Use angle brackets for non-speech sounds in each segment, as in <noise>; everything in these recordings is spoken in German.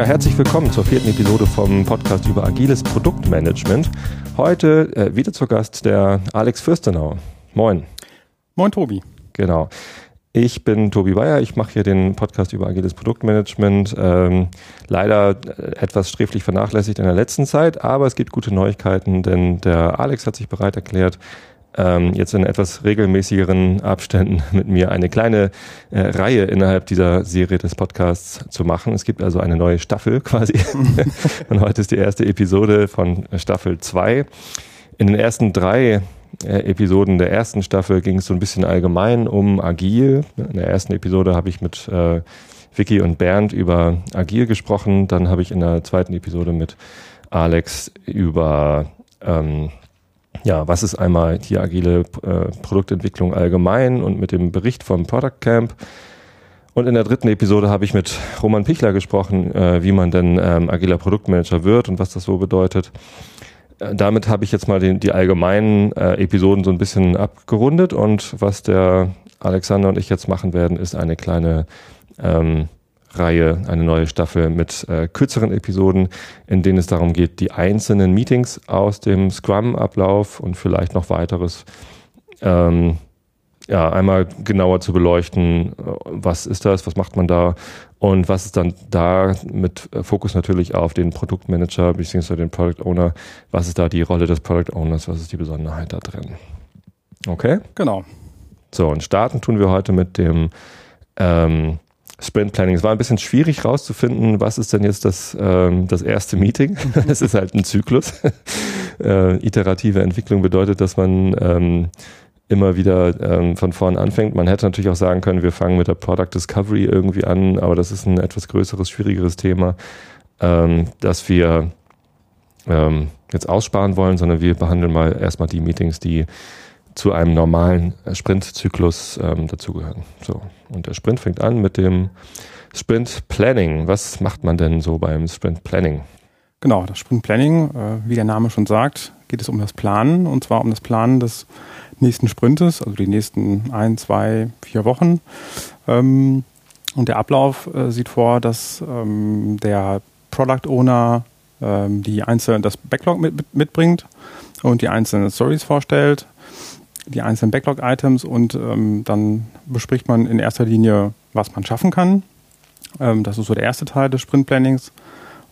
Ja, herzlich willkommen zur vierten Episode vom Podcast über agiles Produktmanagement. Heute äh, wieder zu Gast der Alex Fürstenau. Moin. Moin, Tobi. Genau. Ich bin Tobi Bayer, ich mache hier den Podcast über agiles Produktmanagement. Ähm, leider äh, etwas sträflich vernachlässigt in der letzten Zeit, aber es gibt gute Neuigkeiten, denn der Alex hat sich bereit erklärt, ähm, jetzt in etwas regelmäßigeren Abständen <laughs> mit mir eine kleine äh, Reihe innerhalb dieser Serie des Podcasts zu machen. Es gibt also eine neue Staffel <laughs> quasi. <laughs> Und heute ist die erste Episode von Staffel 2. In den ersten drei äh, Episoden der ersten Staffel ging es so ein bisschen allgemein um Agil. In der ersten Episode habe ich mit äh, Vicky und Bernd über Agil gesprochen. Dann habe ich in der zweiten Episode mit Alex über ähm, ja, was ist einmal die agile äh, Produktentwicklung allgemein und mit dem Bericht vom Product Camp. Und in der dritten Episode habe ich mit Roman Pichler gesprochen, äh, wie man denn ähm, agiler Produktmanager wird und was das so bedeutet. Äh, damit habe ich jetzt mal den, die allgemeinen äh, Episoden so ein bisschen abgerundet und was der Alexander und ich jetzt machen werden, ist eine kleine ähm, Reihe, eine neue Staffel mit äh, kürzeren Episoden, in denen es darum geht, die einzelnen Meetings aus dem Scrum-Ablauf und vielleicht noch weiteres ähm, ja, einmal genauer zu beleuchten, äh, was ist das, was macht man da und was ist dann da mit Fokus natürlich auf den Produktmanager bzw. den Product Owner, was ist da die Rolle des Product Owners, was ist die Besonderheit da drin. Okay? Genau. So, und starten tun wir heute mit dem ähm, Sprint Planning. Es war ein bisschen schwierig rauszufinden, was ist denn jetzt das, ähm, das erste Meeting. <laughs> Es ist halt ein Zyklus. <laughs> äh, iterative Entwicklung bedeutet, dass man ähm, immer wieder ähm, von vorn anfängt. Man hätte natürlich auch sagen können, wir fangen mit der Product Discovery irgendwie an, aber das ist ein etwas größeres, schwierigeres Thema, ähm, dass wir ähm, jetzt aussparen wollen, sondern wir behandeln mal erstmal die Meetings, die zu einem normalen Sprintzyklus ähm, dazugehören. So. Und der Sprint fängt an mit dem Sprint Planning. Was macht man denn so beim Sprint Planning? Genau, das Sprint Planning, äh, wie der Name schon sagt, geht es um das Planen und zwar um das Planen des nächsten Sprintes, also die nächsten ein, zwei, vier Wochen. Ähm, und der Ablauf äh, sieht vor, dass ähm, der Product Owner ähm, die einzelnen, das Backlog mit, mitbringt und die einzelnen Stories vorstellt die einzelnen Backlog-Items und ähm, dann bespricht man in erster Linie, was man schaffen kann. Ähm, das ist so der erste Teil des Sprint-Plannings.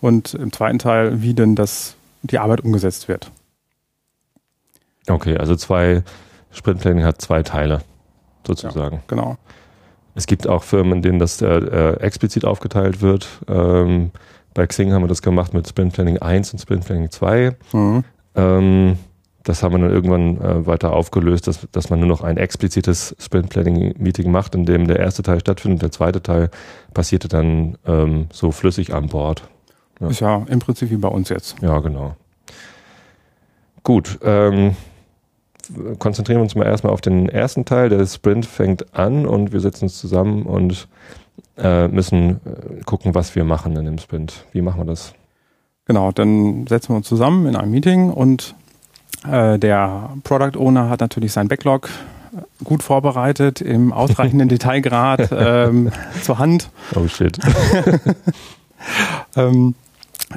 Und im zweiten Teil, wie denn das, die Arbeit umgesetzt wird. Okay, also zwei Sprint-Planning hat zwei Teile, sozusagen. Ja, genau. Es gibt auch Firmen, in denen das äh, äh, explizit aufgeteilt wird. Ähm, bei Xing haben wir das gemacht mit Sprint Planning 1 und Sprint Planning 2. Mhm. Ähm, das haben wir dann irgendwann äh, weiter aufgelöst, dass, dass man nur noch ein explizites Sprint-Planning-Meeting macht, in dem der erste Teil stattfindet. Der zweite Teil passierte dann ähm, so flüssig an Bord. Ja. Ist ja im Prinzip wie bei uns jetzt. Ja, genau. Gut, ähm, konzentrieren wir uns mal erstmal auf den ersten Teil. Der Sprint fängt an und wir setzen uns zusammen und äh, müssen äh, gucken, was wir machen in dem Sprint. Wie machen wir das? Genau, dann setzen wir uns zusammen in einem Meeting und äh, der Product Owner hat natürlich sein Backlog äh, gut vorbereitet, im <laughs> ausreichenden Detailgrad ähm, <laughs> zur Hand. Oh shit. <laughs> ähm,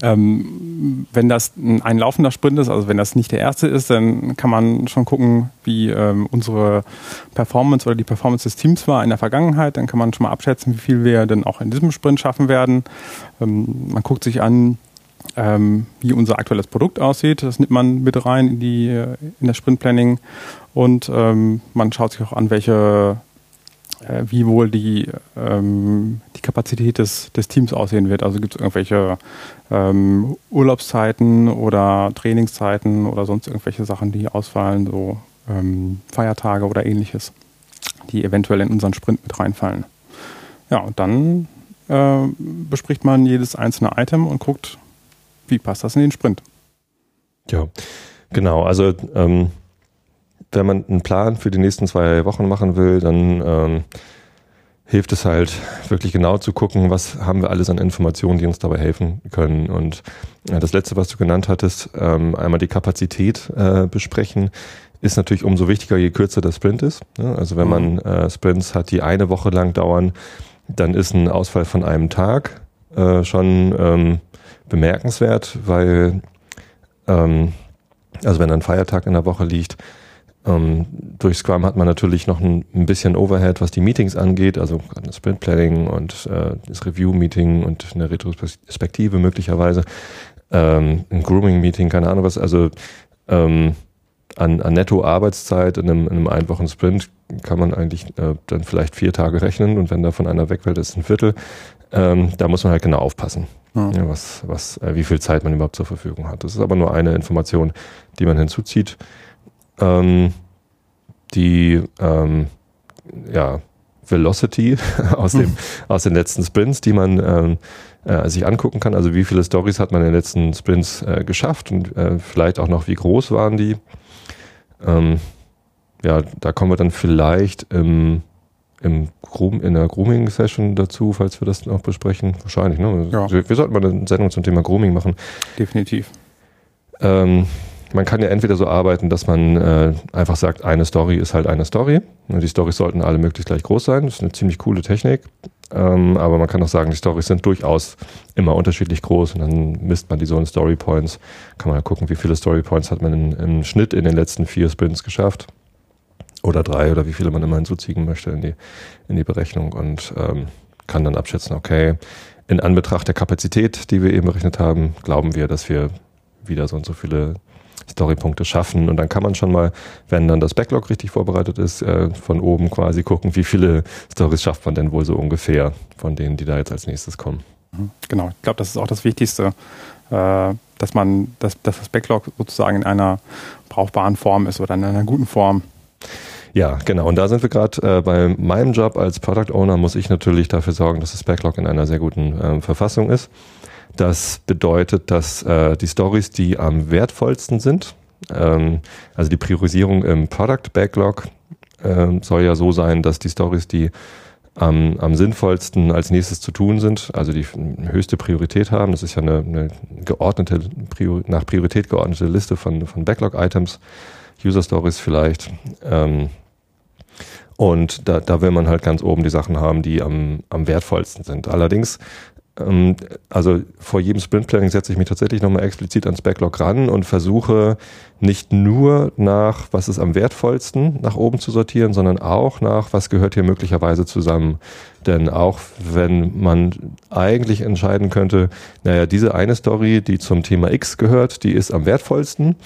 ähm, wenn das ein laufender Sprint ist, also wenn das nicht der erste ist, dann kann man schon gucken, wie ähm, unsere Performance oder die Performance des Teams war in der Vergangenheit. Dann kann man schon mal abschätzen, wie viel wir denn auch in diesem Sprint schaffen werden. Ähm, man guckt sich an, ähm, wie unser aktuelles Produkt aussieht. Das nimmt man mit rein in, die, in das Sprintplanning und ähm, man schaut sich auch an, welche, äh, wie wohl die, ähm, die Kapazität des, des Teams aussehen wird. Also gibt es irgendwelche ähm, Urlaubszeiten oder Trainingszeiten oder sonst irgendwelche Sachen, die ausfallen, so ähm, Feiertage oder ähnliches, die eventuell in unseren Sprint mit reinfallen. Ja, und dann äh, bespricht man jedes einzelne Item und guckt, wie passt das in den Sprint? Ja, genau. Also ähm, wenn man einen Plan für die nächsten zwei Wochen machen will, dann ähm, hilft es halt wirklich genau zu gucken, was haben wir alles an Informationen, die uns dabei helfen können. Und äh, das letzte, was du genannt hattest, ähm, einmal die Kapazität äh, besprechen, ist natürlich umso wichtiger, je kürzer der Sprint ist. Ne? Also wenn man mhm. äh, Sprints hat, die eine Woche lang dauern, dann ist ein Ausfall von einem Tag äh, schon ähm, bemerkenswert, weil ähm, also wenn ein Feiertag in der Woche liegt, ähm, durch Scrum hat man natürlich noch ein, ein, bisschen Overhead, was die Meetings angeht, also Sprint Planning und äh, das Review Meeting und eine Retrospektive möglicherweise, ähm, ein Grooming Meeting, keine Ahnung was. Also ähm, an, an Netto-Arbeitszeit in einem, in einem Einwochen Sprint kann man eigentlich äh, dann vielleicht vier Tage rechnen und wenn da von einer wegfällt, ist ein Viertel. Ähm, da muss man halt genau aufpassen, ja. Ja, was, was, äh, wie viel Zeit man überhaupt zur Verfügung hat. Das ist aber nur eine Information, die man hinzuzieht. Ähm, die ähm, ja, Velocity <laughs> aus, dem, <laughs> aus den letzten Sprints, die man ähm, äh, sich angucken kann. Also wie viele Stories hat man in den letzten Sprints äh, geschafft und äh, vielleicht auch noch, wie groß waren die. Ähm, ja, da kommen wir dann vielleicht im, im Groom, in der Grooming-Session dazu, falls wir das noch besprechen. Wahrscheinlich, ne? Ja. Wir, wir sollten mal eine Sendung zum Thema Grooming machen. Definitiv. Ähm, man kann ja entweder so arbeiten, dass man äh, einfach sagt, eine Story ist halt eine Story. Die Storys sollten alle möglichst gleich groß sein. Das ist eine ziemlich coole Technik. Ähm, aber man kann auch sagen, die Storys sind durchaus immer unterschiedlich groß und dann misst man die so in Story Points. Kann man ja gucken, wie viele Story Points hat man in, im Schnitt in den letzten vier Sprints geschafft. Oder drei oder wie viele man immer hinzuziehen möchte in die, in die Berechnung und ähm, kann dann abschätzen, okay, in Anbetracht der Kapazität, die wir eben berechnet haben, glauben wir, dass wir wieder so und so viele Storypunkte schaffen. Und dann kann man schon mal, wenn dann das Backlog richtig vorbereitet ist, äh, von oben quasi gucken, wie viele Stories schafft man denn wohl so ungefähr von denen, die da jetzt als nächstes kommen. Mhm. Genau, ich glaube, das ist auch das Wichtigste, äh, dass man, dass, dass das Backlog sozusagen in einer brauchbaren Form ist oder in einer guten Form. Ja, genau. Und da sind wir gerade äh, bei meinem Job als Product Owner, muss ich natürlich dafür sorgen, dass das Backlog in einer sehr guten äh, Verfassung ist. Das bedeutet, dass äh, die Stories, die am wertvollsten sind, ähm, also die Priorisierung im Product Backlog, äh, soll ja so sein, dass die Stories, die am, am sinnvollsten als nächstes zu tun sind, also die höchste Priorität haben, das ist ja eine, eine geordnete, Prior, nach Priorität geordnete Liste von, von Backlog-Items, User Stories vielleicht. Ähm, und da, da will man halt ganz oben die Sachen haben, die am, am wertvollsten sind. Allerdings also vor jedem Sprint Planning setze ich mich tatsächlich nochmal explizit ans Backlog ran und versuche nicht nur nach, was ist am wertvollsten, nach oben zu sortieren, sondern auch nach, was gehört hier möglicherweise zusammen. Denn auch wenn man eigentlich entscheiden könnte, naja, diese eine Story, die zum Thema X gehört, die ist am wertvollsten.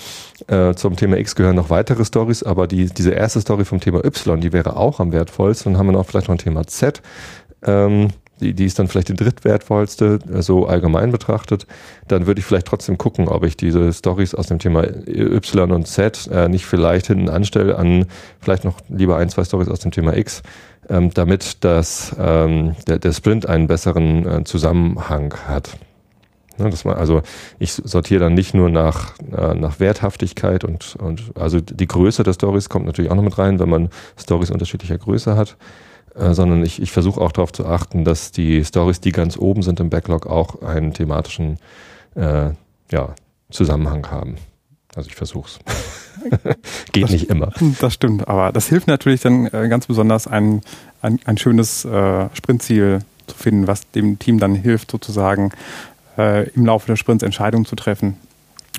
Äh, zum Thema X gehören noch weitere Stories, aber die, diese erste Story vom Thema Y, die wäre auch am wertvollsten. Dann haben wir noch vielleicht noch ein Thema Z. Ähm, die, die ist dann vielleicht die drittwertvollste, so also allgemein betrachtet, dann würde ich vielleicht trotzdem gucken, ob ich diese Stories aus dem Thema Y und Z äh, nicht vielleicht hinten anstelle an vielleicht noch lieber ein, zwei Stories aus dem Thema X, ähm, damit das, ähm, der, der Sprint einen besseren äh, Zusammenhang hat. Ne, dass man, also ich sortiere dann nicht nur nach, äh, nach Werthaftigkeit und, und also die Größe der Stories kommt natürlich auch noch mit rein, wenn man Stories unterschiedlicher Größe hat. Äh, sondern ich, ich versuche auch darauf zu achten, dass die Stories, die ganz oben sind im Backlog, auch einen thematischen äh, ja, Zusammenhang haben. Also ich versuche es. <laughs> Geht das, nicht immer. Das stimmt, aber das hilft natürlich dann äh, ganz besonders, ein, ein, ein schönes äh, Sprintziel zu finden, was dem Team dann hilft, sozusagen äh, im Laufe des Sprints Entscheidungen zu treffen,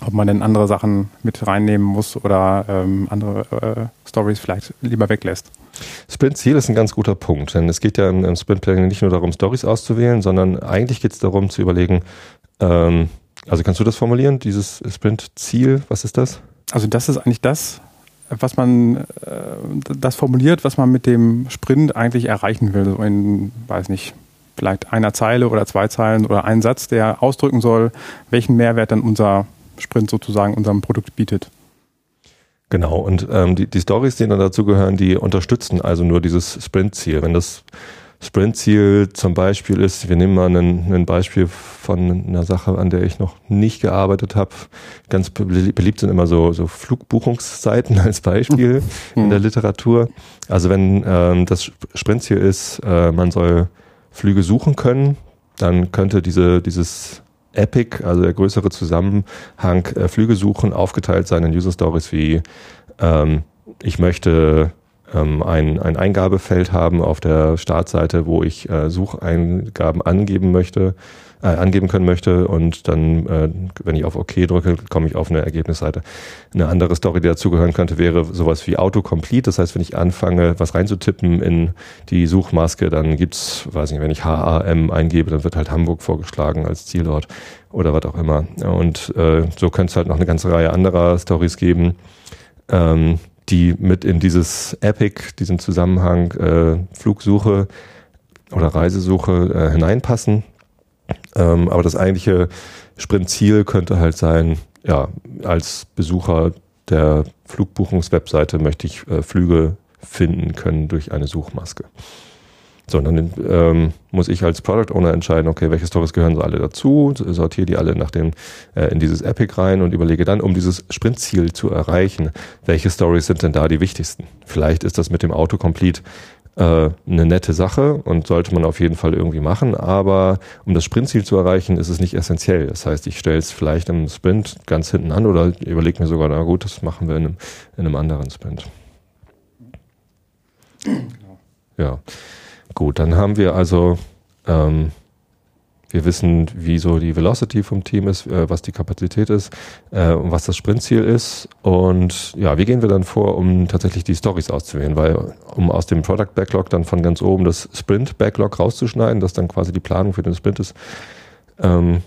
ob man denn andere Sachen mit reinnehmen muss oder ähm, andere äh, Stories vielleicht lieber weglässt. Sprint-Ziel ist ein ganz guter Punkt, denn es geht ja im, im Sprint-Planning nicht nur darum, Stories auszuwählen, sondern eigentlich geht es darum zu überlegen, ähm, also kannst du das formulieren, dieses Sprint-Ziel, was ist das? Also das ist eigentlich das, was man, äh, das formuliert, was man mit dem Sprint eigentlich erreichen will, so in, weiß nicht, vielleicht einer Zeile oder zwei Zeilen oder ein Satz, der ausdrücken soll, welchen Mehrwert dann unser Sprint sozusagen unserem Produkt bietet. Genau, und ähm, die, die Stories, die dann dazu gehören, die unterstützen also nur dieses Sprint-Ziel. Wenn das Sprint-Ziel zum Beispiel ist, wir nehmen mal ein, ein Beispiel von einer Sache, an der ich noch nicht gearbeitet habe. Ganz beliebt sind immer so, so Flugbuchungsseiten <laughs> als Beispiel mhm. <laughs> in der Literatur. Also wenn ähm, das Sprintziel ist, äh, man soll Flüge suchen können, dann könnte diese, dieses Epic, also der größere Zusammenhang äh, Flüge suchen, aufgeteilt sein in User Stories wie ähm, ich möchte ähm, ein, ein Eingabefeld haben auf der Startseite, wo ich äh, Sucheingaben angeben möchte, äh, angeben können möchte und dann, äh, wenn ich auf OK drücke, komme ich auf eine Ergebnisseite. Eine andere Story, die dazugehören könnte, wäre sowas wie Autocomplete. Das heißt, wenn ich anfange, was reinzutippen in die Suchmaske, dann gibt's, weiß nicht, wenn ich HAM eingebe, dann wird halt Hamburg vorgeschlagen als Zielort oder was auch immer. Und äh, so könnte es halt noch eine ganze Reihe anderer Stories geben. Ähm, die mit in dieses Epic, diesen Zusammenhang äh, Flugsuche oder Reisesuche äh, hineinpassen. Ähm, aber das eigentliche Sprintziel könnte halt sein, ja, als Besucher der Flugbuchungswebseite möchte ich äh, Flüge finden können durch eine Suchmaske. So, dann ähm, muss ich als Product Owner entscheiden, okay, welche Stories gehören so alle dazu, sortiere die alle nach dem, äh, in dieses Epic rein und überlege dann, um dieses Sprintziel zu erreichen, welche Stories sind denn da die wichtigsten? Vielleicht ist das mit dem Autocomplete äh, eine nette Sache und sollte man auf jeden Fall irgendwie machen, aber um das Sprintziel zu erreichen, ist es nicht essentiell. Das heißt, ich stelle es vielleicht im Sprint ganz hinten an oder überlege mir sogar, na gut, das machen wir in einem, in einem anderen Sprint. Ja. Gut, dann haben wir also, ähm, wir wissen, wie so die Velocity vom Team ist, äh, was die Kapazität ist äh, und was das Sprintziel ist. Und ja, wie gehen wir dann vor, um tatsächlich die Stories auszuwählen? Weil um aus dem Product Backlog dann von ganz oben das Sprint Backlog rauszuschneiden, das dann quasi die Planung für den Sprint ist, ähm,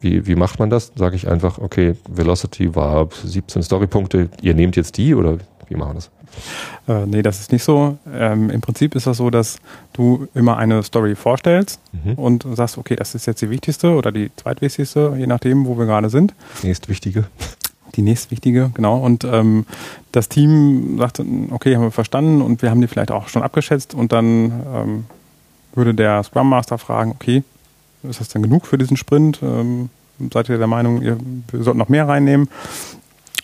wie, wie macht man das? Sage ich einfach, okay, Velocity war 17 Storypunkte, ihr nehmt jetzt die oder wie machen wir das? Äh, nee, das ist nicht so. Ähm, Im Prinzip ist das so, dass du immer eine Story vorstellst mhm. und sagst, okay, das ist jetzt die wichtigste oder die zweitwichtigste, je nachdem, wo wir gerade sind. Nächstwichtige. Die nächstwichtige, genau. Und ähm, das Team sagt, okay, haben wir verstanden und wir haben die vielleicht auch schon abgeschätzt und dann ähm, würde der Scrum Master fragen, okay, ist das denn genug für diesen Sprint? Ähm, seid ihr der Meinung, ihr, wir sollten noch mehr reinnehmen?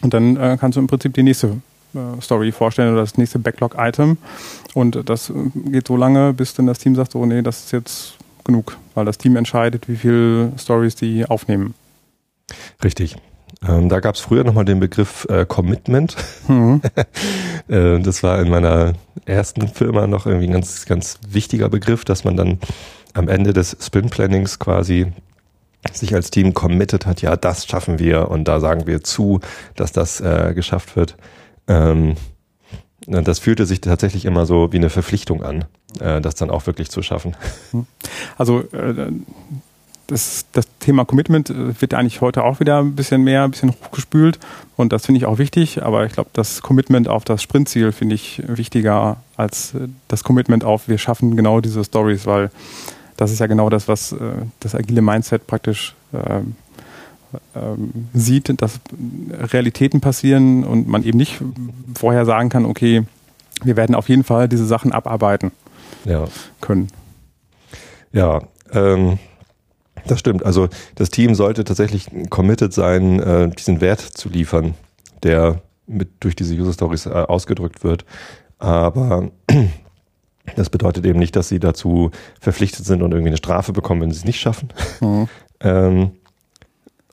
Und dann äh, kannst du im Prinzip die nächste Story vorstellen oder das nächste Backlog-Item. Und das äh, geht so lange, bis dann das Team sagt, so, nee, das ist jetzt genug, weil das Team entscheidet, wie viele Stories die aufnehmen. Richtig. Ähm, da gab es früher nochmal den Begriff äh, Commitment. Mhm. <laughs> äh, das war in meiner ersten Firma noch irgendwie ein ganz, ganz wichtiger Begriff, dass man dann am Ende des Sprint Plannings quasi sich als Team committed hat, ja, das schaffen wir und da sagen wir zu, dass das äh, geschafft wird. Ähm, das fühlte sich tatsächlich immer so wie eine Verpflichtung an, äh, das dann auch wirklich zu schaffen. Hm. Also äh, das, das Thema Commitment äh, wird eigentlich heute auch wieder ein bisschen mehr, ein bisschen hochgespült und das finde ich auch wichtig, aber ich glaube, das Commitment auf das Sprintziel finde ich wichtiger als äh, das Commitment auf, wir schaffen genau diese Stories, weil das ist ja genau das, was äh, das agile Mindset praktisch äh, ähm, sieht, dass Realitäten passieren und man eben nicht vorher sagen kann, okay, wir werden auf jeden Fall diese Sachen abarbeiten ja. können. Ja, ähm, das stimmt. Also das Team sollte tatsächlich committed sein, äh, diesen Wert zu liefern, der mit durch diese User Stories äh, ausgedrückt wird. Aber <clears throat> das bedeutet eben nicht, dass sie dazu verpflichtet sind und irgendwie eine Strafe bekommen, wenn sie es nicht schaffen. Mhm. ähm,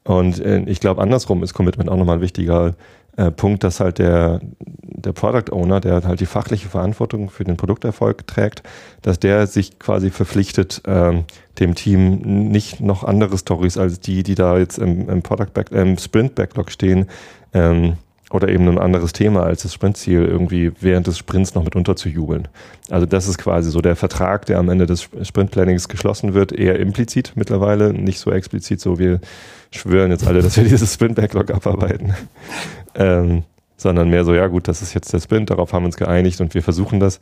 und äh, ich glaube, andersrum ist Commitment auch nochmal ein wichtiger äh, Punkt, dass halt der, der Product Owner, der halt die fachliche Verantwortung für den Produkterfolg trägt, dass der sich quasi verpflichtet, ähm, dem Team nicht noch andere Stories als die, die da jetzt im, im Product Back, im Sprint Backlog stehen, ähm, oder eben ein anderes Thema als das Sprintziel irgendwie während des Sprints noch mit unterzujubeln. Also das ist quasi so der Vertrag, der am Ende des Sprintplannings geschlossen wird, eher implizit mittlerweile, nicht so explizit so, wir schwören jetzt alle, dass wir <laughs> dieses Sprint-Backlog abarbeiten. <laughs> ähm, sondern mehr so, ja gut, das ist jetzt der Sprint, darauf haben wir uns geeinigt und wir versuchen das.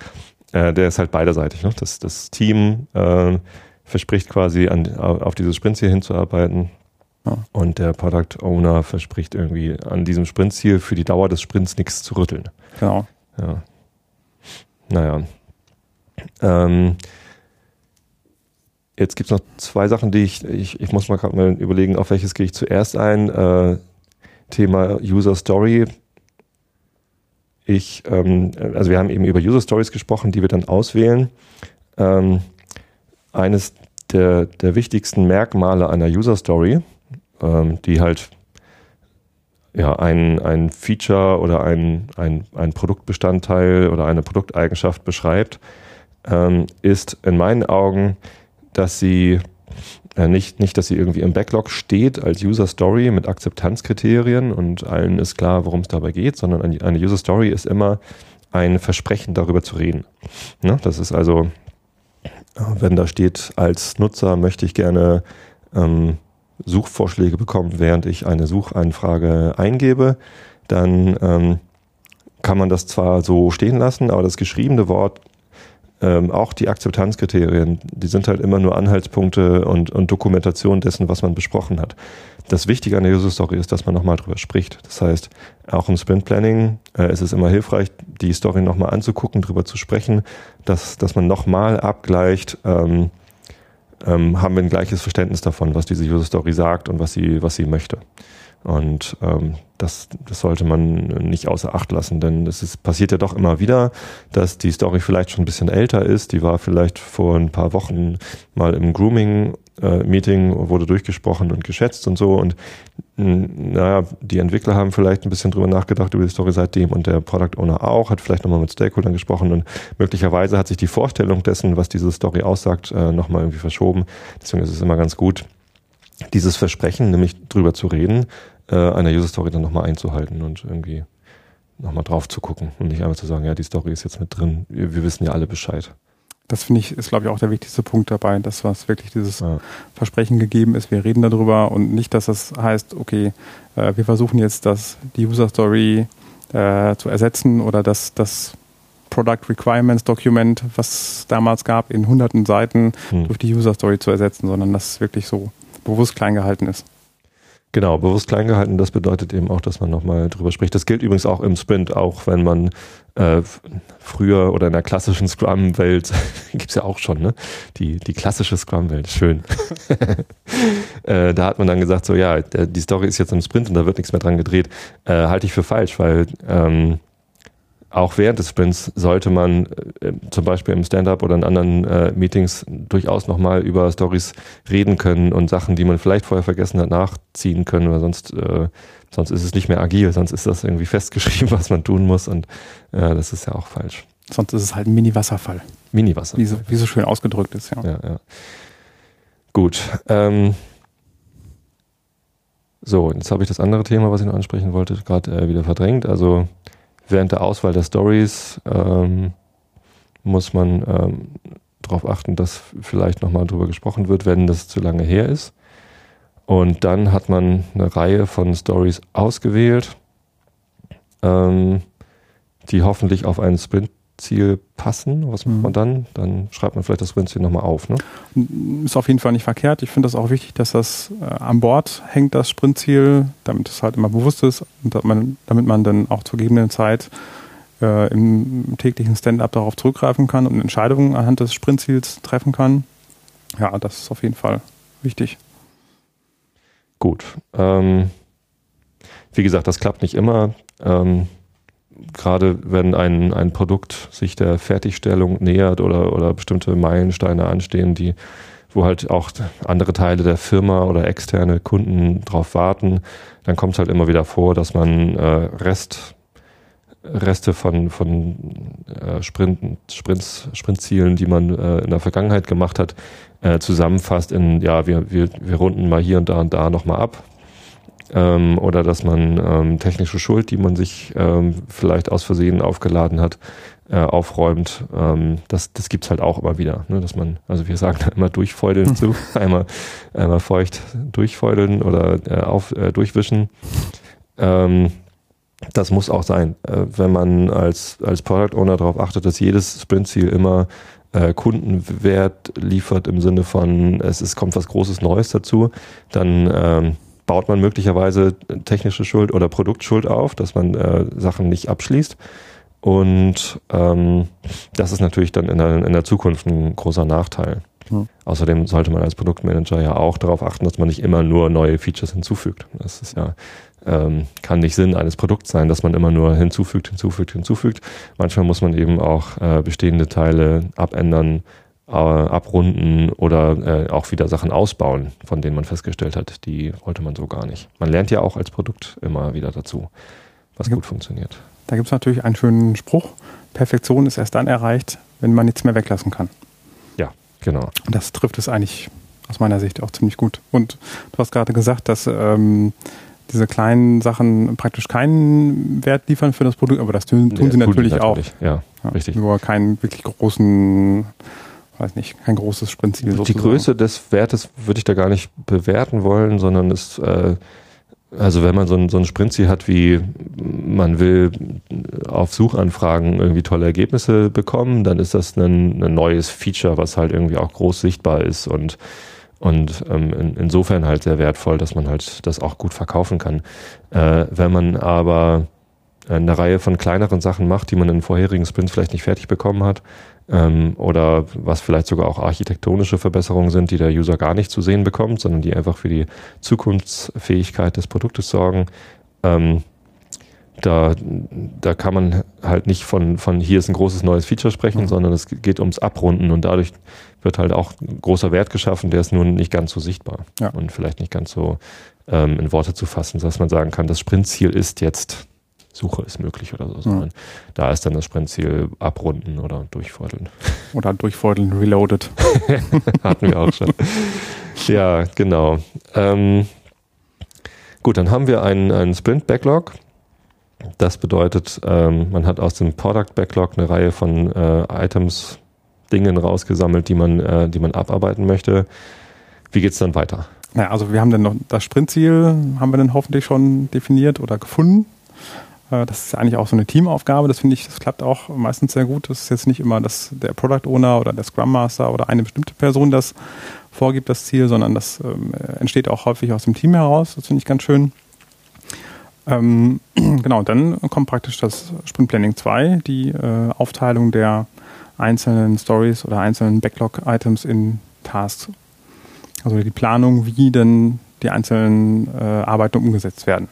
Äh, der ist halt beiderseitig. Ne? Das, das Team äh, verspricht quasi an, auf dieses Sprintziel hinzuarbeiten ja. Und der Product Owner verspricht irgendwie an diesem Sprintziel für die Dauer des Sprints nichts zu rütteln. Genau. Ja. Naja. Ähm, jetzt gibt es noch zwei Sachen, die ich, ich, ich muss mal gerade mal überlegen, auf welches gehe ich zuerst ein. Äh, Thema User Story. Ich, ähm, also wir haben eben über User Stories gesprochen, die wir dann auswählen. Ähm, eines der, der wichtigsten Merkmale einer User Story ähm, die halt ja, ein, ein Feature oder ein, ein, ein Produktbestandteil oder eine Produkteigenschaft beschreibt, ähm, ist in meinen Augen, dass sie äh, nicht, nicht, dass sie irgendwie im Backlog steht als User Story mit Akzeptanzkriterien und allen ist klar, worum es dabei geht, sondern eine User Story ist immer ein Versprechen, darüber zu reden. Ne? Das ist also, wenn da steht, als Nutzer möchte ich gerne ähm, Suchvorschläge bekommen, während ich eine Suchanfrage eingebe, dann ähm, kann man das zwar so stehen lassen, aber das geschriebene Wort ähm, auch die Akzeptanzkriterien, die sind halt immer nur Anhaltspunkte und, und Dokumentation dessen, was man besprochen hat. Das Wichtige an der User Story ist, dass man nochmal drüber spricht. Das heißt, auch im Sprint Planning äh, ist es immer hilfreich, die Story nochmal anzugucken, drüber zu sprechen, dass, dass man nochmal abgleicht, ähm, ähm, haben wir ein gleiches Verständnis davon, was diese User Story sagt und was sie, was sie möchte. Und ähm, das, das sollte man nicht außer Acht lassen, denn es ist, passiert ja doch immer wieder, dass die Story vielleicht schon ein bisschen älter ist. Die war vielleicht vor ein paar Wochen mal im Grooming-Meeting, äh, wurde durchgesprochen und geschätzt und so. Und naja, die Entwickler haben vielleicht ein bisschen drüber nachgedacht über die Story seitdem und der Product Owner auch, hat vielleicht nochmal mit Stakeholdern gesprochen und möglicherweise hat sich die Vorstellung dessen, was diese Story aussagt, äh, nochmal irgendwie verschoben. Deswegen ist es immer ganz gut, dieses Versprechen, nämlich drüber zu reden, äh, einer User Story dann nochmal einzuhalten und irgendwie nochmal drauf zu gucken und nicht einfach zu sagen, ja, die Story ist jetzt mit drin, wir, wir wissen ja alle Bescheid. Das finde ich, ist glaube ich auch der wichtigste Punkt dabei, dass was wirklich dieses ja. Versprechen gegeben ist. Wir reden darüber und nicht, dass das heißt, okay, äh, wir versuchen jetzt, das, die User Story äh, zu ersetzen oder das, das Product Requirements Document, was damals gab, in hunderten Seiten hm. durch die User Story zu ersetzen, sondern dass es wirklich so bewusst klein gehalten ist. Genau, bewusst klein gehalten, das bedeutet eben auch, dass man nochmal drüber spricht. Das gilt übrigens auch im Sprint, auch wenn man äh, früher oder in der klassischen Scrum-Welt, <laughs> gibt's ja auch schon, ne? Die, die klassische Scrum-Welt, schön. <laughs> äh, da hat man dann gesagt, so ja, die Story ist jetzt im Sprint und da wird nichts mehr dran gedreht. Äh, halte ich für falsch, weil ähm, auch während des Sprints sollte man äh, zum Beispiel im Stand-up oder in anderen äh, Meetings durchaus nochmal über Stories reden können und Sachen, die man vielleicht vorher vergessen hat, nachziehen können, weil sonst, äh, sonst ist es nicht mehr agil, sonst ist das irgendwie festgeschrieben, was man tun muss und äh, das ist ja auch falsch. Sonst ist es halt ein Mini-Wasserfall. Mini-Wasserfall. Wie so, wie so schön ausgedrückt ist, ja. ja, ja. Gut. Ähm, so, jetzt habe ich das andere Thema, was ich noch ansprechen wollte, gerade äh, wieder verdrängt. Also während der Auswahl der Stories ähm, muss man ähm, darauf achten, dass vielleicht nochmal drüber gesprochen wird, wenn das zu lange her ist. Und dann hat man eine Reihe von Stories ausgewählt, ähm, die hoffentlich auf einen Sprint Ziel passen? Was macht mhm. man dann? Dann schreibt man vielleicht das Sprintziel nochmal auf. Ne? Ist auf jeden Fall nicht verkehrt. Ich finde das auch wichtig, dass das äh, an Bord hängt, das Sprintziel, damit es halt immer bewusst ist und damit man, damit man dann auch zur gegebenen Zeit äh, im täglichen Stand-up darauf zurückgreifen kann und Entscheidungen anhand des Sprintziels treffen kann. Ja, das ist auf jeden Fall wichtig. Gut. Ähm, wie gesagt, das klappt nicht immer. Ähm, gerade wenn ein, ein Produkt sich der Fertigstellung nähert oder, oder bestimmte Meilensteine anstehen, die, wo halt auch andere Teile der Firma oder externe Kunden drauf warten, dann kommt es halt immer wieder vor, dass man äh, Rest, Reste von, von äh, Sprint, Sprints, Sprintzielen, die man äh, in der Vergangenheit gemacht hat, äh, zusammenfasst in, ja, wir, wir, wir runden mal hier und da und da nochmal ab ähm, oder dass man ähm, technische Schuld, die man sich ähm, vielleicht aus Versehen aufgeladen hat, äh, aufräumt. Ähm, das das gibt's halt auch immer wieder, ne? dass man, also wir sagen da immer durchfeudeln <laughs> zu, einmal, einmal feucht durchfeudeln oder äh, auf, äh, durchwischen. Ähm, das muss auch sein, äh, wenn man als, als Product Owner darauf achtet, dass jedes Sprintziel immer äh, Kundenwert liefert im Sinne von, es, es kommt was Großes Neues dazu, dann ähm, baut man möglicherweise technische Schuld oder Produktschuld auf, dass man äh, Sachen nicht abschließt. Und ähm, das ist natürlich dann in der, in der Zukunft ein großer Nachteil. Mhm. Außerdem sollte man als Produktmanager ja auch darauf achten, dass man nicht immer nur neue Features hinzufügt. Das ist ja ähm, kann nicht Sinn eines Produkts sein, dass man immer nur hinzufügt, hinzufügt, hinzufügt. Manchmal muss man eben auch äh, bestehende Teile abändern, äh, abrunden oder äh, auch wieder Sachen ausbauen, von denen man festgestellt hat, die wollte man so gar nicht. Man lernt ja auch als Produkt immer wieder dazu, was gut funktioniert. Da gibt es natürlich einen schönen Spruch. Perfektion ist erst dann erreicht, wenn man nichts mehr weglassen kann. Ja, genau. Und das trifft es eigentlich aus meiner Sicht auch ziemlich gut. Und du hast gerade gesagt, dass ähm, diese kleinen Sachen praktisch keinen Wert liefern für das Produkt, aber das tun, tun ja, sie natürlich, natürlich, auch. Ja, ja, richtig. Nur keinen wirklich großen, weiß nicht, kein großes Sprintziel. Die Größe des Wertes würde ich da gar nicht bewerten wollen, sondern es äh, also wenn man so ein, so ein Sprintziel hat, wie man will auf Suchanfragen irgendwie tolle Ergebnisse bekommen, dann ist das ein, ein neues Feature, was halt irgendwie auch groß sichtbar ist und, und ähm, in, insofern halt sehr wertvoll, dass man halt das auch gut verkaufen kann. Äh, wenn man aber eine Reihe von kleineren Sachen macht, die man in vorherigen Sprints vielleicht nicht fertig bekommen hat, ähm, oder was vielleicht sogar auch architektonische Verbesserungen sind, die der User gar nicht zu sehen bekommt, sondern die einfach für die Zukunftsfähigkeit des Produktes sorgen. Ähm, da, da kann man halt nicht von, von hier ist ein großes neues Feature sprechen, mhm. sondern es geht ums Abrunden und dadurch wird halt auch großer Wert geschaffen, der ist nun nicht ganz so sichtbar ja. und vielleicht nicht ganz so ähm, in Worte zu fassen, dass man sagen kann, das Sprintziel ist jetzt Suche ist möglich oder so, sondern mhm. da ist dann das Sprintziel abrunden oder durchfeudeln. Oder durchfeudeln, reloaded. <laughs> Hatten wir auch schon. ja, genau. Ähm, gut, dann haben wir einen, einen Sprint-Backlog. Das bedeutet, ähm, man hat aus dem Product-Backlog eine Reihe von äh, Items, Dingen rausgesammelt, die man, äh, die man abarbeiten möchte. Wie geht es dann weiter? Naja, also wir haben dann noch das Sprintziel, haben wir dann hoffentlich schon definiert oder gefunden. Äh, das ist eigentlich auch so eine Teamaufgabe. Das finde ich, das klappt auch meistens sehr gut. Das ist jetzt nicht immer dass der Product Owner oder der Scrum Master oder eine bestimmte Person das vorgibt, das Ziel, sondern das ähm, entsteht auch häufig aus dem Team heraus. Das finde ich ganz schön. Ähm, <clears throat> genau, dann kommt praktisch das Sprint Planning 2, die äh, Aufteilung der einzelnen Stories oder einzelnen Backlog-Items in Tasks. Also die Planung, wie denn die einzelnen äh, Arbeiten umgesetzt werden.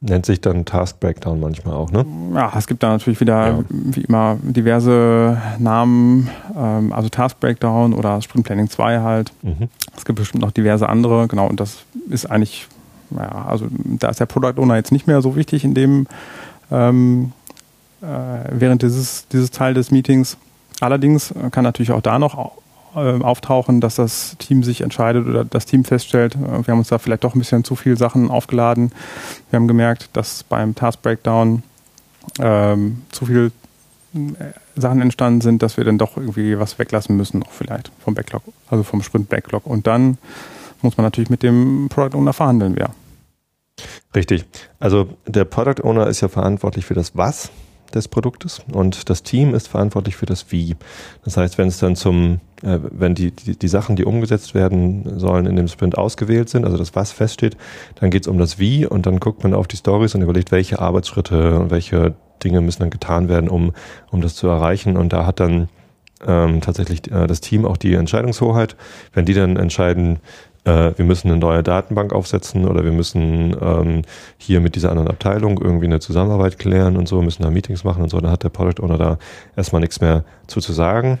Nennt sich dann Task Breakdown manchmal auch, ne? Ja, es gibt da natürlich wieder, ja. wie immer, diverse Namen, ähm, also Task Breakdown oder Sprint Planning 2 halt. Mhm. Es gibt bestimmt noch diverse andere, genau, und das ist eigentlich, ja, also da ist der Product Owner jetzt nicht mehr so wichtig in dem, ähm, äh, während dieses, dieses Teil des Meetings. Allerdings kann natürlich auch da noch äh, auftauchen, dass das Team sich entscheidet oder das Team feststellt, äh, wir haben uns da vielleicht doch ein bisschen zu viel Sachen aufgeladen. Wir haben gemerkt, dass beim Task Breakdown ähm, zu viel äh, Sachen entstanden sind, dass wir dann doch irgendwie was weglassen müssen, auch vielleicht vom Backlog, also vom Sprint Backlog. Und dann muss man natürlich mit dem Product Owner verhandeln, wer. Richtig. Also der Product Owner ist ja verantwortlich für das Was des Produktes und das Team ist verantwortlich für das Wie. Das heißt, wenn es dann zum, äh, wenn die, die, die Sachen, die umgesetzt werden sollen, in dem Sprint ausgewählt sind, also das Was feststeht, dann geht es um das Wie und dann guckt man auf die Stories und überlegt, welche Arbeitsschritte und welche Dinge müssen dann getan werden, um, um das zu erreichen. Und da hat dann ähm, tatsächlich äh, das Team auch die Entscheidungshoheit. Wenn die dann entscheiden, äh, wir müssen eine neue Datenbank aufsetzen oder wir müssen ähm, hier mit dieser anderen Abteilung irgendwie eine Zusammenarbeit klären und so, müssen da Meetings machen und so, dann hat der Product Owner da erstmal nichts mehr zu, zu sagen.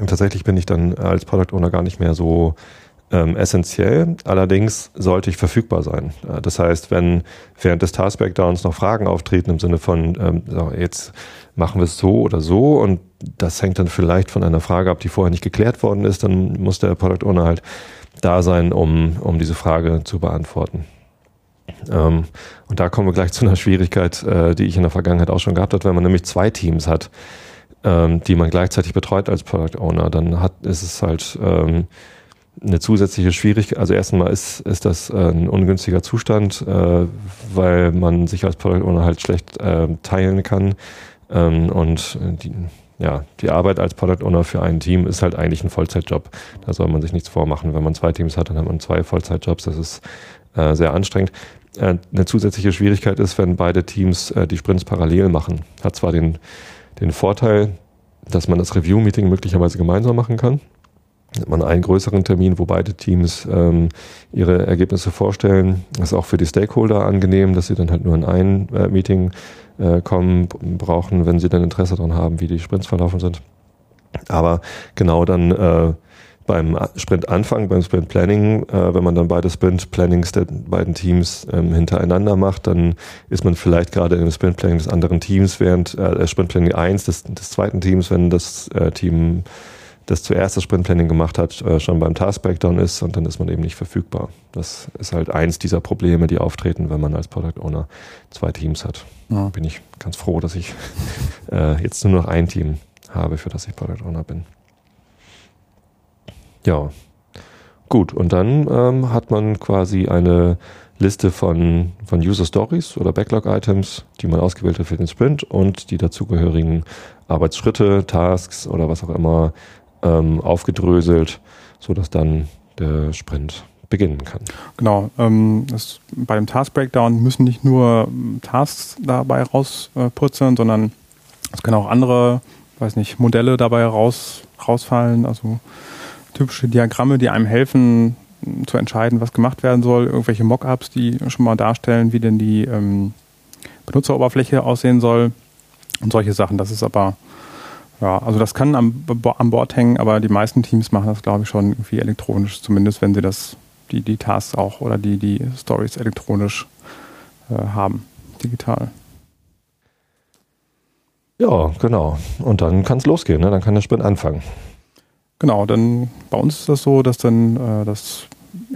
Und tatsächlich bin ich dann als Product Owner gar nicht mehr so ähm, essentiell. Allerdings sollte ich verfügbar sein. Äh, das heißt, wenn während des Task Breakdowns noch Fragen auftreten im Sinne von, ähm, jetzt machen wir es so oder so und das hängt dann vielleicht von einer Frage ab, die vorher nicht geklärt worden ist, dann muss der Product Owner halt da sein, um, um diese Frage zu beantworten. Ähm, und da kommen wir gleich <laughs> zu einer Schwierigkeit, äh, die ich in der Vergangenheit auch schon gehabt habe, wenn man nämlich zwei Teams hat, ähm, die man gleichzeitig betreut als Product Owner, dann hat, ist es halt ähm, eine zusätzliche Schwierigkeit. Also erstmal ist, ist das äh, ein ungünstiger Zustand, äh, weil man sich als Product Owner halt schlecht äh, teilen kann. Ähm, und die, ja, die Arbeit als Product Owner für ein Team ist halt eigentlich ein Vollzeitjob. Da soll man sich nichts vormachen. Wenn man zwei Teams hat, dann hat man zwei Vollzeitjobs. Das ist äh, sehr anstrengend. Äh, eine zusätzliche Schwierigkeit ist, wenn beide Teams äh, die Sprints parallel machen. Hat zwar den, den Vorteil, dass man das Review-Meeting möglicherweise gemeinsam machen kann. Hat man einen größeren Termin, wo beide Teams ähm, ihre Ergebnisse vorstellen. Das ist auch für die Stakeholder angenehm, dass sie dann halt nur in ein äh, Meeting äh, kommen brauchen, wenn sie dann Interesse daran haben, wie die Sprints verlaufen sind. Aber genau dann äh, beim Sprint-Anfang, beim Sprint-Planning, äh, wenn man dann beide Sprint-Plannings der beiden Teams ähm, hintereinander macht, dann ist man vielleicht gerade im Sprint-Planning des anderen Teams, während äh, Sprint-Planning 1 des, des zweiten Teams, wenn das äh, Team das zuerst das Sprint-Planning gemacht hat, äh, schon beim Task-Breakdown ist und dann ist man eben nicht verfügbar. Das ist halt eins dieser Probleme, die auftreten, wenn man als Product Owner zwei Teams hat. Ja. Bin ich ganz froh, dass ich <laughs> äh, jetzt nur noch ein Team habe, für das ich Product Owner bin. Ja, gut. Und dann ähm, hat man quasi eine Liste von, von User Stories oder Backlog-Items, die man ausgewählt hat für den Sprint und die dazugehörigen Arbeitsschritte, Tasks oder was auch immer ähm, aufgedröselt, sodass dann der Sprint beginnen kann. Genau. Ähm, das, bei dem Task Breakdown müssen nicht nur ähm, Tasks dabei rausputzeln, sondern es können auch andere, weiß nicht, Modelle dabei raus, rausfallen. Also typische Diagramme, die einem helfen zu entscheiden, was gemacht werden soll. Irgendwelche Mockups, die schon mal darstellen, wie denn die ähm, Benutzeroberfläche aussehen soll und solche Sachen. Das ist aber ja, also das kann am, am Bord hängen, aber die meisten Teams machen das, glaube ich, schon irgendwie elektronisch, zumindest wenn sie das, die, die Tasks auch oder die, die Stories elektronisch äh, haben, digital. Ja, genau. Und dann kann es losgehen, ne? dann kann der Sprint anfangen. Genau, dann bei uns ist das so, dass dann äh, das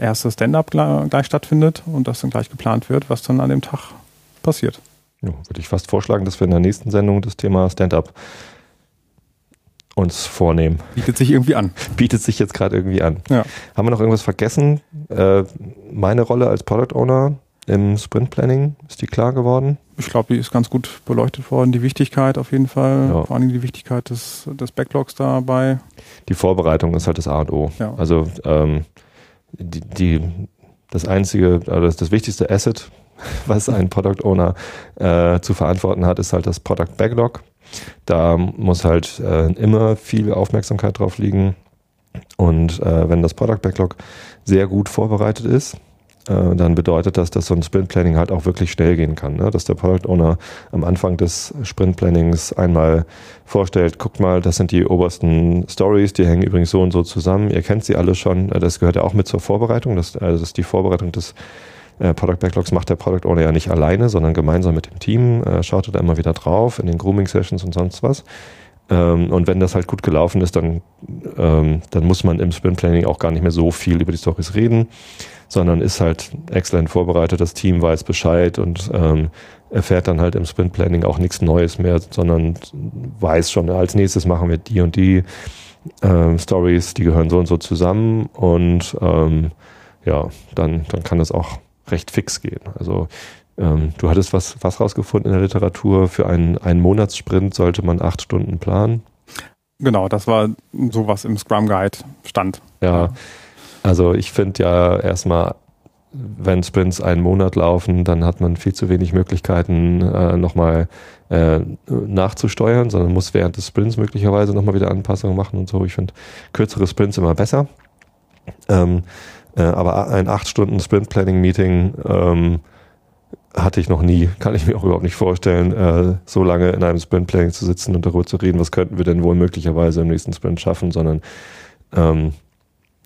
erste Stand-up gleich, gleich stattfindet und das dann gleich geplant wird, was dann an dem Tag passiert. Ja, würde ich fast vorschlagen, dass wir in der nächsten Sendung das Thema Stand-up uns vornehmen. Bietet sich irgendwie an. Bietet sich jetzt gerade irgendwie an. Ja. Haben wir noch irgendwas vergessen? Äh, meine Rolle als Product Owner im Sprint Planning, ist die klar geworden? Ich glaube, die ist ganz gut beleuchtet worden. Die Wichtigkeit auf jeden Fall. Ja. Vor allem die Wichtigkeit des, des Backlogs dabei. Die Vorbereitung ist halt das A und O. Ja. Also ähm, die, die, das einzige, also das, das wichtigste Asset, <laughs> was ein Product Owner äh, zu verantworten hat, ist halt das Product Backlog. Da muss halt äh, immer viel Aufmerksamkeit drauf liegen. Und äh, wenn das Product Backlog sehr gut vorbereitet ist, äh, dann bedeutet das, dass so ein Sprint Planning halt auch wirklich schnell gehen kann. Ne? Dass der Product Owner am Anfang des Sprint Plannings einmal vorstellt, guckt mal, das sind die obersten Stories, die hängen übrigens so und so zusammen. Ihr kennt sie alle schon. Äh, das gehört ja auch mit zur Vorbereitung. Das, also das ist die Vorbereitung des äh, Product Backlogs macht der Product Owner ja nicht alleine, sondern gemeinsam mit dem Team, äh, schaut da immer wieder drauf in den Grooming Sessions und sonst was. Ähm, und wenn das halt gut gelaufen ist, dann, ähm, dann muss man im Sprint Planning auch gar nicht mehr so viel über die Stories reden, sondern ist halt exzellent vorbereitet, das Team weiß Bescheid und ähm, erfährt dann halt im Sprint Planning auch nichts Neues mehr, sondern weiß schon, als nächstes machen wir die und die ähm, Stories, die gehören so und so zusammen und ähm, ja, dann, dann kann das auch recht fix gehen. Also ähm, du hattest was, was rausgefunden in der Literatur, für einen, einen Monatssprint sollte man acht Stunden planen. Genau, das war so was im Scrum Guide stand. Ja, also ich finde ja erstmal, wenn Sprints einen Monat laufen, dann hat man viel zu wenig Möglichkeiten, äh, nochmal äh, nachzusteuern, sondern muss während des Sprints möglicherweise nochmal wieder Anpassungen machen und so. Ich finde kürzere Sprints immer besser. Ähm, äh, aber ein acht Stunden Sprint Planning Meeting ähm, hatte ich noch nie, kann ich mir auch überhaupt nicht vorstellen, äh, so lange in einem Sprint Planning zu sitzen und darüber zu reden, was könnten wir denn wohl möglicherweise im nächsten Sprint schaffen, sondern ähm,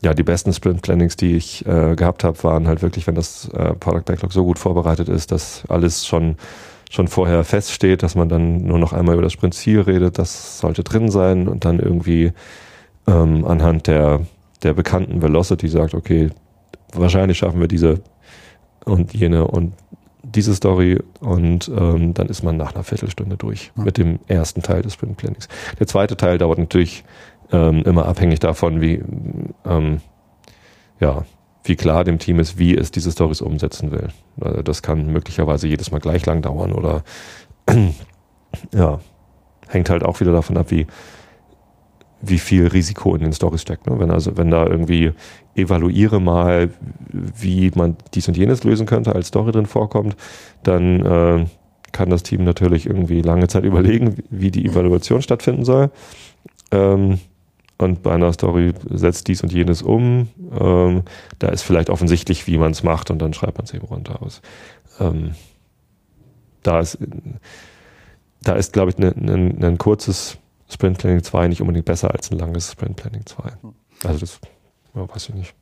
ja, die besten Sprint Plannings, die ich äh, gehabt habe, waren halt wirklich, wenn das äh, Product Backlog so gut vorbereitet ist, dass alles schon schon vorher feststeht, dass man dann nur noch einmal über das Sprint-Ziel redet, das sollte drin sein und dann irgendwie ähm, anhand der der bekannten Velocity sagt, okay, wahrscheinlich schaffen wir diese und jene und diese Story und ähm, dann ist man nach einer Viertelstunde durch ja. mit dem ersten Teil des Sprint Plannings. Der zweite Teil dauert natürlich ähm, immer abhängig davon, wie ähm, ja wie klar dem Team ist, wie es diese Stories umsetzen will. Also das kann möglicherweise jedes Mal gleich lang dauern oder <clears throat> ja hängt halt auch wieder davon ab, wie wie viel Risiko in den Stories steckt. Ne? Wenn also, wenn da irgendwie evaluiere mal, wie man dies und jenes lösen könnte, als Story drin vorkommt, dann äh, kann das Team natürlich irgendwie lange Zeit <laughs> überlegen, wie die Evaluation stattfinden soll. Ähm, und bei einer Story setzt dies und jenes um. Ähm, da ist vielleicht offensichtlich, wie man es macht, und dann schreibt man es eben runter aus. Ähm, da ist, da ist, glaube ich, ein ne, ne, ne kurzes Sprint Planning 2 nicht unbedingt besser als ein langes Sprint Planning 2. Also das ja, weiß ich nicht.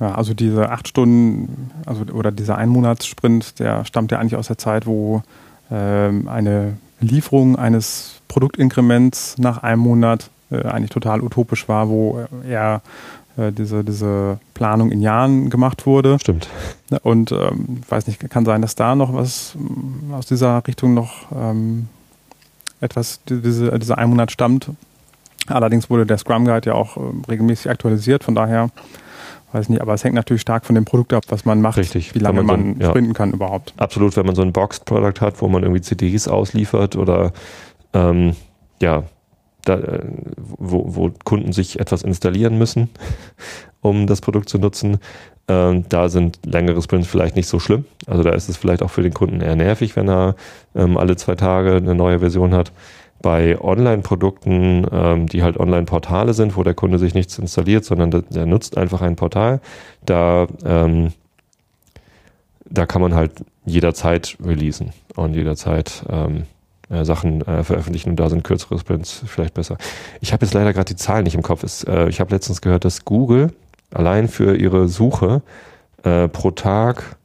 Ja, also diese acht Stunden, also oder dieser Einmonatssprint, der stammt ja eigentlich aus der Zeit, wo ähm, eine Lieferung eines Produktinkrements nach einem Monat äh, eigentlich total utopisch war, wo eher äh, diese, diese Planung in Jahren gemacht wurde. Stimmt. Und ähm, weiß nicht, kann sein, dass da noch was mm, aus dieser Richtung noch ähm, etwas, diese, dieser ein Monat stammt. Allerdings wurde der Scrum Guide ja auch äh, regelmäßig aktualisiert, von daher weiß nicht, aber es hängt natürlich stark von dem Produkt ab, was man macht, Richtig. wie lange man, man so- ja. sprinten kann überhaupt. Absolut, wenn man so ein Boxed-Product hat, wo man irgendwie CDs ausliefert oder ähm, ja, da, äh, wo, wo Kunden sich etwas installieren müssen, <laughs> um das Produkt zu nutzen, ähm, da sind längere Sprints vielleicht nicht so schlimm. Also da ist es vielleicht auch für den Kunden eher nervig, wenn er ähm, alle zwei Tage eine neue Version hat. Bei Online-Produkten, ähm, die halt Online-Portale sind, wo der Kunde sich nichts installiert, sondern der, nutzt einfach ein Portal, da ähm, da kann man halt jederzeit releasen und jederzeit ähm, äh, Sachen äh, veröffentlichen und da sind kürzere Sprints vielleicht besser. Ich habe jetzt leider gerade die Zahlen nicht im Kopf. Es, äh, ich habe letztens gehört, dass Google allein für ihre Suche äh, pro Tag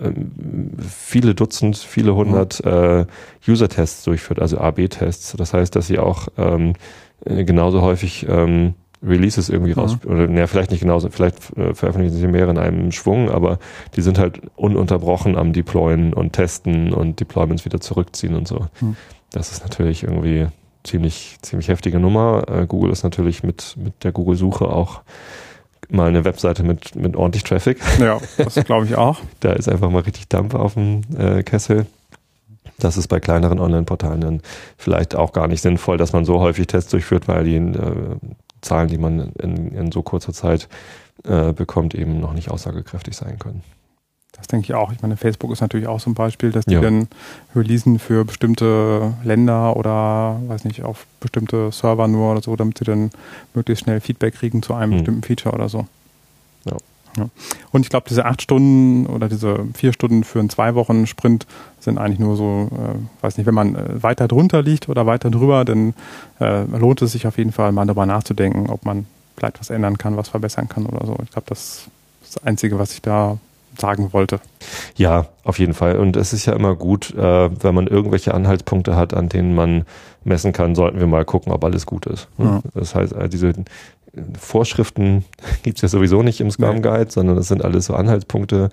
ähm, viele Dutzend, viele hundert äh, User-Tests durchführt, also AB-Tests. Das heißt, dass sie auch ähm, äh, genauso häufig ähm, Releases irgendwie raus, oder naja, vielleicht nicht genauso, vielleicht äh, veröffentlichen sie mehrere in einem Schwung, aber die sind halt ununterbrochen am Deployen und Testen und Deployments wieder zurückziehen und so. Hm. Das ist natürlich irgendwie ziemlich, ziemlich heftige Nummer. Äh, Google ist natürlich mit, mit der Google-Suche auch mal eine Webseite mit, mit ordentlich Traffic. Ja, das glaube ich auch. <laughs> Da ist einfach mal richtig Dampf auf dem äh, Kessel. Das ist bei kleineren Online-Portalen dann vielleicht auch gar nicht sinnvoll, dass man so häufig Tests durchführt, weil die äh, Zahlen, die man in, in so kurzer Zeit äh, bekommt, eben noch nicht aussagekräftig sein können. Das denke ich auch. Ich meine, Facebook ist natürlich auch so ein Beispiel, dass die Ja. dann releasen für bestimmte Länder oder, weiß nicht, auf bestimmte Server nur oder so, damit sie dann möglichst schnell Feedback kriegen zu einem Hm. bestimmten Feature oder so. Ja. Ja. Und ich glaube, diese acht Stunden oder diese vier Stunden für einen zwei Wochen Sprint sind eigentlich nur so, äh, weiß nicht, wenn man äh, weiter drunter liegt oder weiter drüber, dann äh, lohnt es sich auf jeden Fall mal darüber nachzudenken, ob man vielleicht was ändern kann, was verbessern kann oder so. Ich glaube, das ist das Einzige, was ich da sagen wollte. Ja, auf jeden Fall. Und es ist ja immer gut, äh, wenn man irgendwelche Anhaltspunkte hat, an denen man messen kann, sollten wir mal gucken, ob alles gut ist. Ja. Das heißt, äh, diese Vorschriften <laughs> gibt's ja sowieso nicht im Scrum Nee. Guide, sondern das sind alles so Anhaltspunkte,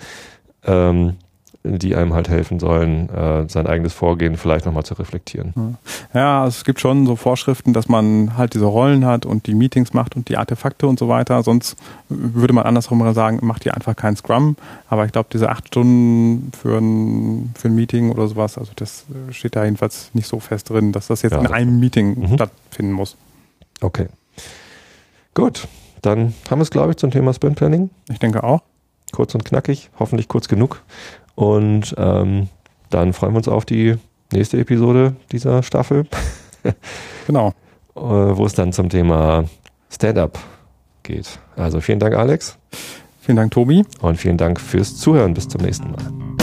ähm, die einem halt helfen sollen, äh, sein eigenes Vorgehen vielleicht nochmal zu reflektieren. Ja, es gibt schon so Vorschriften, dass man halt diese Rollen hat und die Meetings macht und die Artefakte und so weiter. Sonst würde man andersrum sagen, macht ihr einfach kein Scrum. Aber ich glaube, diese acht Stunden für ein, für ein Meeting oder sowas, also das steht da jedenfalls nicht so fest drin, dass das jetzt Ja, in einem Meeting Mhm. stattfinden muss. Okay. Gut, dann haben wir es, glaube ich, zum Thema Sprint Planning. Ich denke auch. Kurz und knackig, hoffentlich kurz genug. Und ähm, dann freuen wir uns auf die nächste Episode dieser Staffel, <laughs> Genau. äh, wo es dann zum Thema Stand-up geht. Also vielen Dank, Alex, Vielen Dank, Tobi. und vielen Dank fürs Zuhören. Bis zum nächsten Mal.